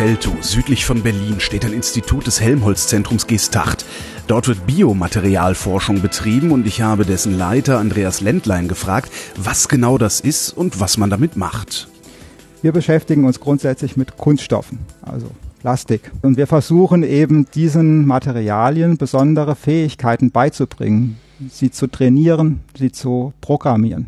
Teltow, südlich von Berlin, steht ein Institut des Helmholtz-Zentrums Gestacht. Dort wird Biomaterialforschung betrieben und ich habe dessen Leiter Andreas Ländlein gefragt, was genau das ist und was man damit macht. Wir beschäftigen uns grundsätzlich mit Kunststoffen, also Plastik. Und wir versuchen eben diesen Materialien besondere Fähigkeiten beizubringen, sie zu trainieren, sie zu programmieren.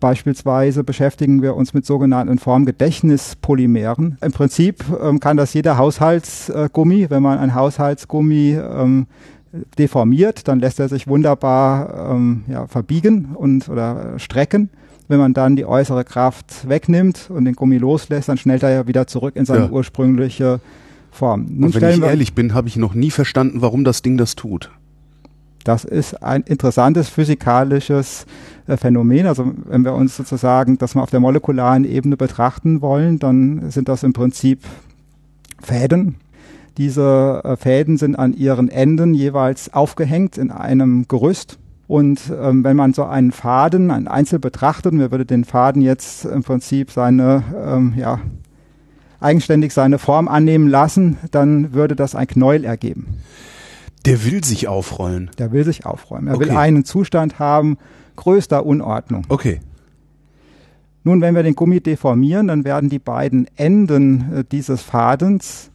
Beispielsweise beschäftigen wir uns mit sogenannten Formgedächtnispolymeren. Im Prinzip ähm, kann das jeder Haushaltsgummi. Wenn man ein Haushaltsgummi ähm, deformiert, dann lässt er sich wunderbar ähm, ja, verbiegen und oder strecken. Wenn man dann die äußere Kraft wegnimmt und den Gummi loslässt, dann schnellt er ja wieder zurück in seine ja. ursprüngliche Form. Nun und wenn ich ehrlich bin, habe ich noch nie verstanden, warum das Ding das tut. Das ist ein interessantes physikalisches äh, Phänomen. Also wenn wir uns sozusagen das mal auf der molekularen Ebene betrachten wollen, dann sind das im Prinzip Fäden. Diese äh, Fäden sind an ihren Enden jeweils aufgehängt in einem Gerüst. Und ähm, wenn man so einen Faden, einen Einzel betrachtet, und wir würde den Faden jetzt im Prinzip seine, ähm, ja, eigenständig seine Form annehmen lassen, dann würde das ein Knäuel ergeben. Der will sich aufrollen. Der will sich aufräumen. Er okay. will einen Zustand haben größter Unordnung. Okay. Nun, wenn wir den Gummi deformieren, dann werden die beiden Enden äh, dieses Fadens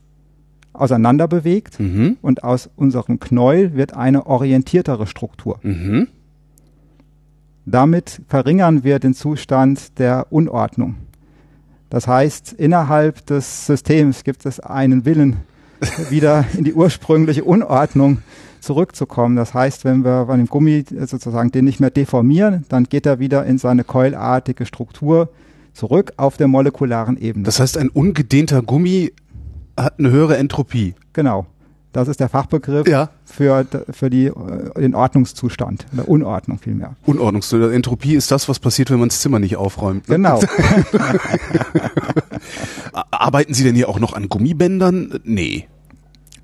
auseinander bewegt mhm. und aus unserem Knäuel wird eine orientiertere Struktur. Mhm. Damit verringern wir den Zustand der Unordnung. Das heißt, innerhalb des Systems gibt es einen Willen, wieder in die ursprüngliche Unordnung zurückzukommen. Das heißt, wenn wir bei dem Gummi sozusagen den nicht mehr deformieren, dann geht er wieder in seine keulartige Struktur zurück auf der molekularen Ebene. Das heißt, ein ungedehnter Gummi hat eine höhere Entropie. Genau. Das ist der Fachbegriff ja. für, für die, äh, den Ordnungszustand, oder Unordnung vielmehr. Unordnungszustand. Entropie ist das, was passiert, wenn man das Zimmer nicht aufräumt. Ne? Genau. Arbeiten Sie denn hier auch noch an Gummibändern? Nee.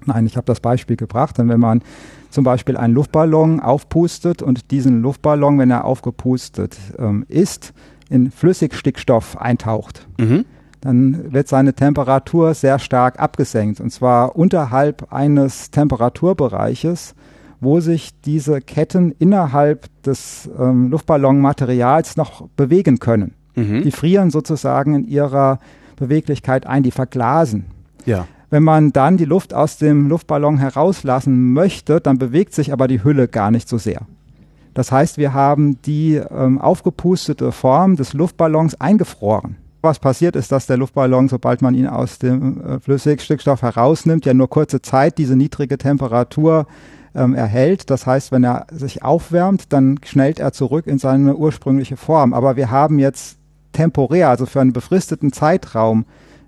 Nein, ich habe das Beispiel gebracht. Denn wenn man zum Beispiel einen Luftballon aufpustet und diesen Luftballon, wenn er aufgepustet ähm, ist, in Flüssigstickstoff eintaucht, mhm. dann wird seine Temperatur sehr stark abgesenkt. Und zwar unterhalb eines Temperaturbereiches, wo sich diese Ketten innerhalb des ähm, Luftballonmaterials noch bewegen können. Mhm. Die frieren sozusagen in ihrer Beweglichkeit ein, die verglasen. Ja. Wenn man dann die Luft aus dem Luftballon herauslassen möchte, dann bewegt sich aber die Hülle gar nicht so sehr. Das heißt, wir haben die ähm, aufgepustete Form des Luftballons eingefroren. Was passiert ist, dass der Luftballon, sobald man ihn aus dem äh, Flüssigstickstoff herausnimmt, ja nur kurze Zeit diese niedrige Temperatur ähm, erhält. Das heißt, wenn er sich aufwärmt, dann schnellt er zurück in seine ursprüngliche Form. Aber wir haben jetzt temporär, also für einen befristeten Zeitraum,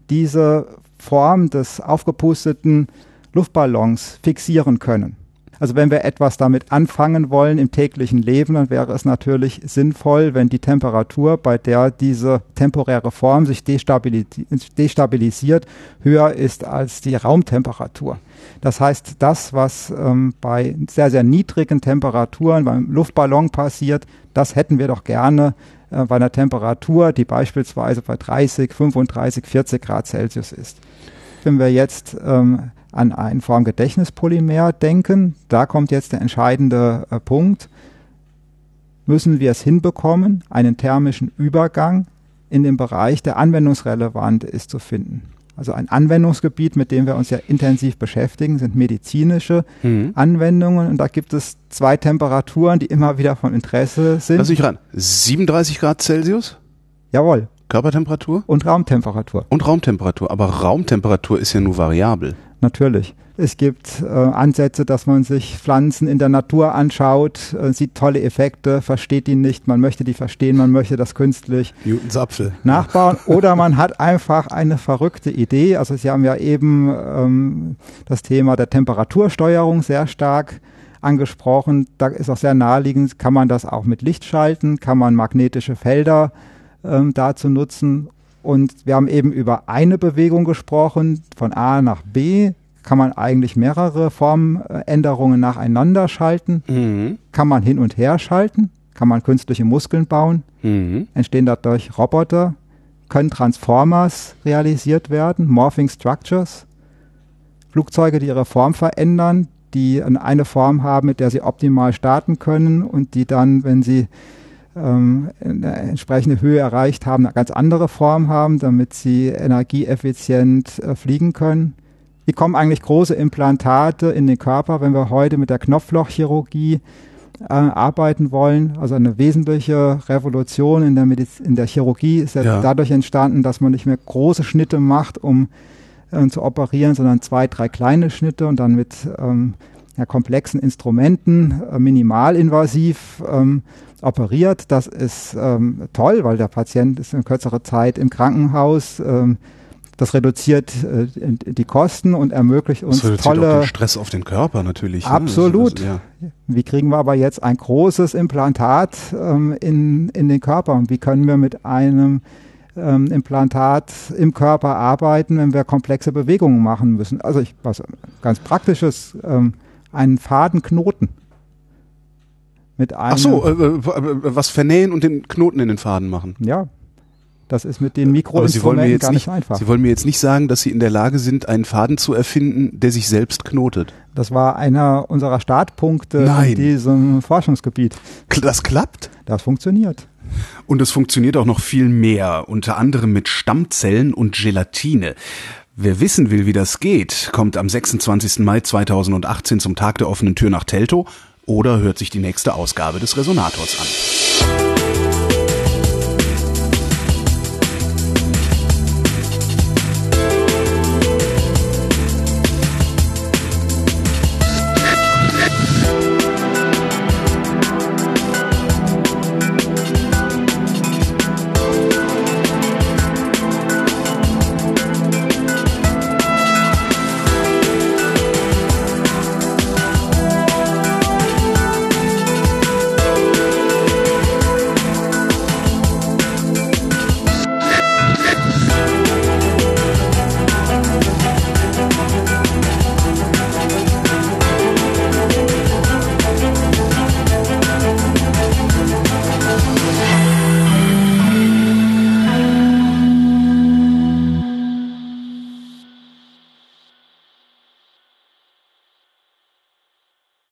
diese Form des aufgepusteten Luftballons fixieren können. Also wenn wir etwas damit anfangen wollen im täglichen Leben, dann wäre es natürlich sinnvoll, wenn die Temperatur, bei der diese temporäre Form sich destabilisiert, höher ist als die Raumtemperatur. Das heißt, das, was ähm, bei sehr, sehr niedrigen Temperaturen beim Luftballon passiert, das hätten wir doch gerne äh, bei einer Temperatur, die beispielsweise bei 30, 35, 40 Grad Celsius ist. Wenn wir jetzt ähm, an ein Formgedächtnispolymer denken, da kommt jetzt der entscheidende äh, Punkt, müssen wir es hinbekommen, einen thermischen Übergang in dem Bereich, der anwendungsrelevant ist, zu finden. Also ein Anwendungsgebiet, mit dem wir uns ja intensiv beschäftigen, sind medizinische mhm. Anwendungen. Und da gibt es zwei Temperaturen, die immer wieder von Interesse sind. Lass mich ran. 37 Grad Celsius? Jawohl. Körpertemperatur? Und Raumtemperatur. Und Raumtemperatur. Aber Raumtemperatur ist ja nur variabel. Natürlich. Es gibt äh, Ansätze, dass man sich Pflanzen in der Natur anschaut, äh, sieht tolle Effekte, versteht die nicht, man möchte die verstehen, man möchte das künstlich Newtons Apfel. nachbauen. Oder man hat einfach eine verrückte Idee. Also Sie haben ja eben ähm, das Thema der Temperatursteuerung sehr stark angesprochen. Da ist auch sehr naheliegend, kann man das auch mit Licht schalten, kann man magnetische Felder ähm, dazu nutzen. Und wir haben eben über eine Bewegung gesprochen, von A nach B. Kann man eigentlich mehrere Formänderungen nacheinander schalten, Mhm. kann man hin und her schalten, kann man künstliche Muskeln bauen, Mhm. entstehen dadurch Roboter, können Transformers realisiert werden, Morphing Structures, Flugzeuge, die ihre Form verändern, die eine Form haben, mit der sie optimal starten können und die dann, wenn sie ähm, eine entsprechende Höhe erreicht haben, eine ganz andere Form haben, damit sie energieeffizient äh, fliegen können. Wie kommen eigentlich große Implantate in den Körper, wenn wir heute mit der Knopflochchirurgie äh, arbeiten wollen? Also eine wesentliche Revolution in der, Mediz in der Chirurgie ist ja, Ja. dadurch entstanden, dass man nicht mehr große Schnitte macht, um äh, zu operieren, sondern zwei, drei kleine Schnitte und dann mit ähm, ja, komplexen Instrumenten äh, minimalinvasiv ähm, operiert. Das ist ähm, toll, weil der Patient ist in kürzerer Zeit im Krankenhaus. Ähm, das reduziert äh, die Kosten und ermöglicht uns Das reduziert auch tolle den Stress auf den Körper natürlich. ne? Absolut. Also, ja. wie kriegen wir aber jetzt ein großes Implantat ähm, in, in den Körper und wie können wir mit einem ähm, Implantat im Körper arbeiten, wenn wir komplexe Bewegungen machen müssen? Also ich, was ganz praktisches, ähm, einen Fadenknoten. Mit einem, Ach so, äh, äh, was vernähen und den Knoten in den Faden machen. ja, das ist mit den Mikroinstrumenten jetzt gar nicht, nicht, einfach. Sie wollen mir jetzt nicht sagen, dass Sie in der Lage sind, einen Faden zu erfinden, der sich selbst knotet. Das war einer unserer Startpunkte Nein. in diesem Forschungsgebiet. Das klappt? Das funktioniert. Und es funktioniert auch noch viel mehr, unter anderem mit Stammzellen und Gelatine. Wer wissen will, wie das geht, kommt am 26. Mai 2018 zum Tag der offenen Tür nach Teltow oder hört sich die nächste Ausgabe des Resonators an.